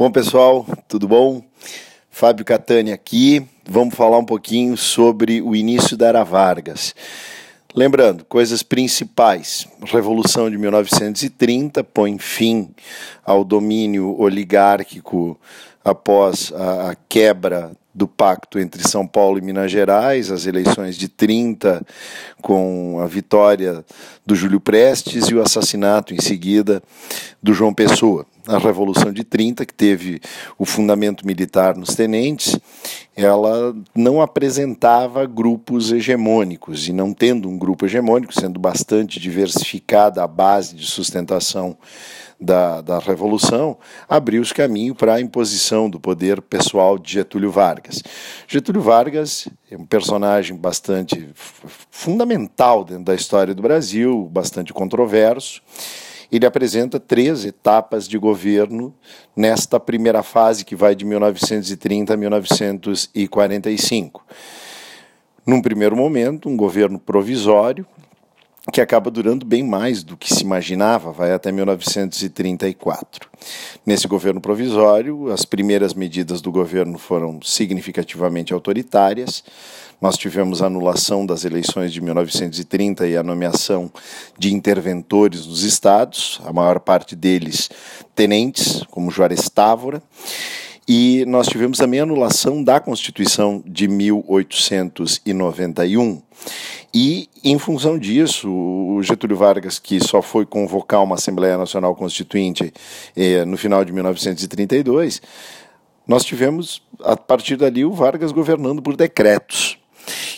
Bom, pessoal, tudo bom? Fábio Catani aqui. Vamos falar um pouquinho sobre o início da Era Vargas. Lembrando, coisas principais. Revolução de 1930 põe fim ao domínio oligárquico após a, a quebra do pacto entre São Paulo e Minas Gerais, as eleições de 30, com a vitória do Júlio Prestes e o assassinato em seguida do João Pessoa. A Revolução de 30, que teve o fundamento militar nos tenentes, ela não apresentava grupos hegemônicos, e não tendo um grupo hegemônico, sendo bastante diversificada a base de sustentação da, da Revolução, abriu-se caminho para a imposição do poder pessoal de Getúlio Vargas. Getúlio Vargas é um personagem bastante fundamental dentro da história do Brasil, bastante controverso. Ele apresenta três etapas de governo nesta primeira fase que vai de 1930 a 1945. Num primeiro momento, um governo provisório, que acaba durando bem mais do que se imaginava, vai até 1934. Nesse governo provisório, as primeiras medidas do governo foram significativamente autoritárias. Nós tivemos a anulação das eleições de 1930 e a nomeação de interventores nos estados, a maior parte deles tenentes, como Juarez Távora. E nós tivemos também a anulação da Constituição de 1891. E, em função disso, o Getúlio Vargas, que só foi convocar uma Assembleia Nacional Constituinte eh, no final de 1932, nós tivemos, a partir dali, o Vargas governando por decretos.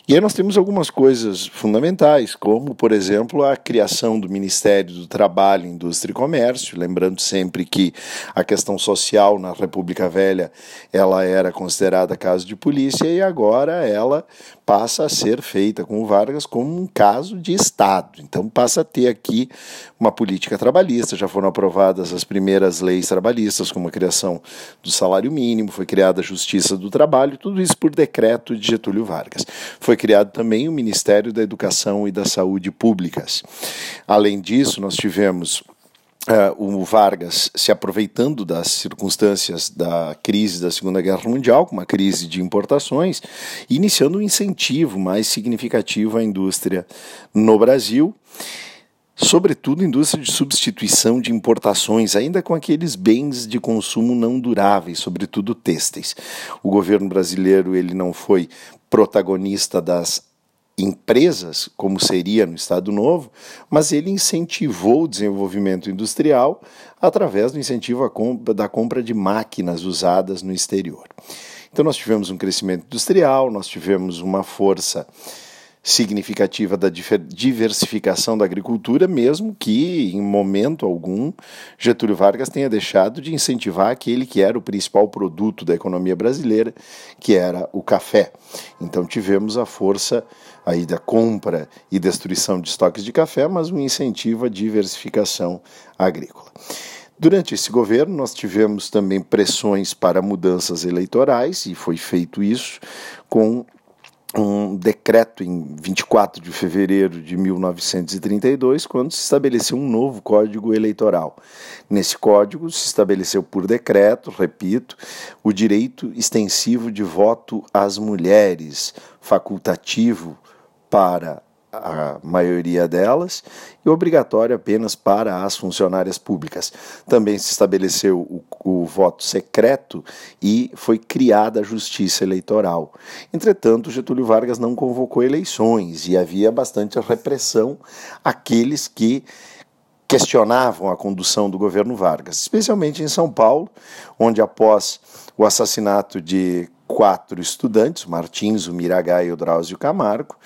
E aí nós temos algumas coisas fundamentais, como, por exemplo, a criação do Ministério do Trabalho, Indústria e Comércio, lembrando sempre que a questão social na República Velha ela era considerada caso de polícia e agora ela passa a ser feita com o Vargas como um caso de Estado. Então passa a ter aqui uma política trabalhista, já foram aprovadas as primeiras leis trabalhistas, como a criação do salário mínimo, foi criada a Justiça do Trabalho, tudo isso por decreto de Getúlio Vargas. Foi criado também o Ministério da Educação e da Saúde Públicas. Além disso, nós tivemos Uh, o Vargas se aproveitando das circunstâncias da crise da Segunda Guerra Mundial, uma crise de importações, iniciando um incentivo mais significativo à indústria no Brasil sobretudo indústria de substituição de importações, ainda com aqueles bens de consumo não duráveis, sobretudo têxteis. O governo brasileiro ele não foi protagonista das empresas, como seria no Estado Novo, mas ele incentivou o desenvolvimento industrial através do incentivo da compra de máquinas usadas no exterior. Então, nós tivemos um crescimento industrial, nós tivemos uma força significativa da diversificação da agricultura, mesmo que, em momento algum, Getúlio Vargas tenha deixado de incentivar aquele que era o principal produto da economia brasileira, que era o café. Então tivemos a força aí da compra e destruição de estoques de café, mas um incentivo à diversificação agrícola. Durante esse governo, nós tivemos também pressões para mudanças eleitorais, e foi feito isso com um decreto em 24 de fevereiro de 1932, quando se estabeleceu um novo Código Eleitoral. Nesse código se estabeleceu por decreto, repito, o direito extensivo de voto às mulheres, facultativo para a maioria delas, e obrigatório apenas para as funcionárias públicas. Também se estabeleceu o, o, voto secreto e foi criada a justiça eleitoral. Entretanto, Getúlio Vargas não convocou eleições e havia bastante repressão àqueles que questionavam a condução do governo Vargas, especialmente em São Paulo, onde após o assassinato de quatro estudantes, Martins, o Miragaia e o Drauzio Camargo,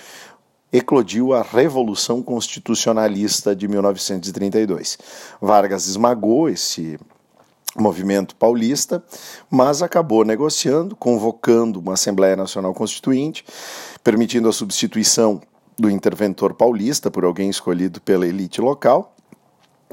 eclodiu a Revolução Constitucionalista de 1932. Vargas esmagou esse movimento paulista, mas acabou negociando, convocando uma Assembleia Nacional Constituinte, permitindo a substituição do interventor paulista por alguém escolhido pela elite local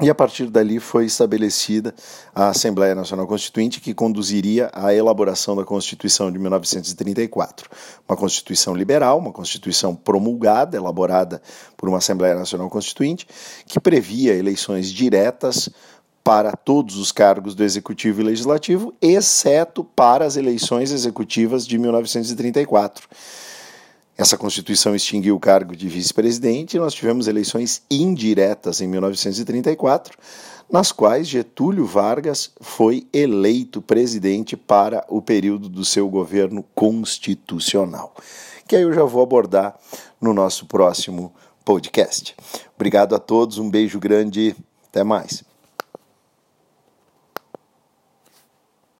e a partir dali foi estabelecida a Assembleia Nacional Constituinte, que conduziria à elaboração da Constituição de 1934. Uma Constituição liberal, uma Constituição promulgada, elaborada por uma Assembleia Nacional Constituinte, que previa eleições diretas para todos os cargos do Executivo e Legislativo, exceto para as eleições executivas de 1934. Essa Constituição extinguiu o cargo de vice-presidente e nós tivemos eleições indiretas em 1934, nas quais Getúlio Vargas foi eleito presidente para o período do seu governo constitucional, que aí eu já vou abordar no nosso próximo podcast. Obrigado a todos, um beijo grande, até mais.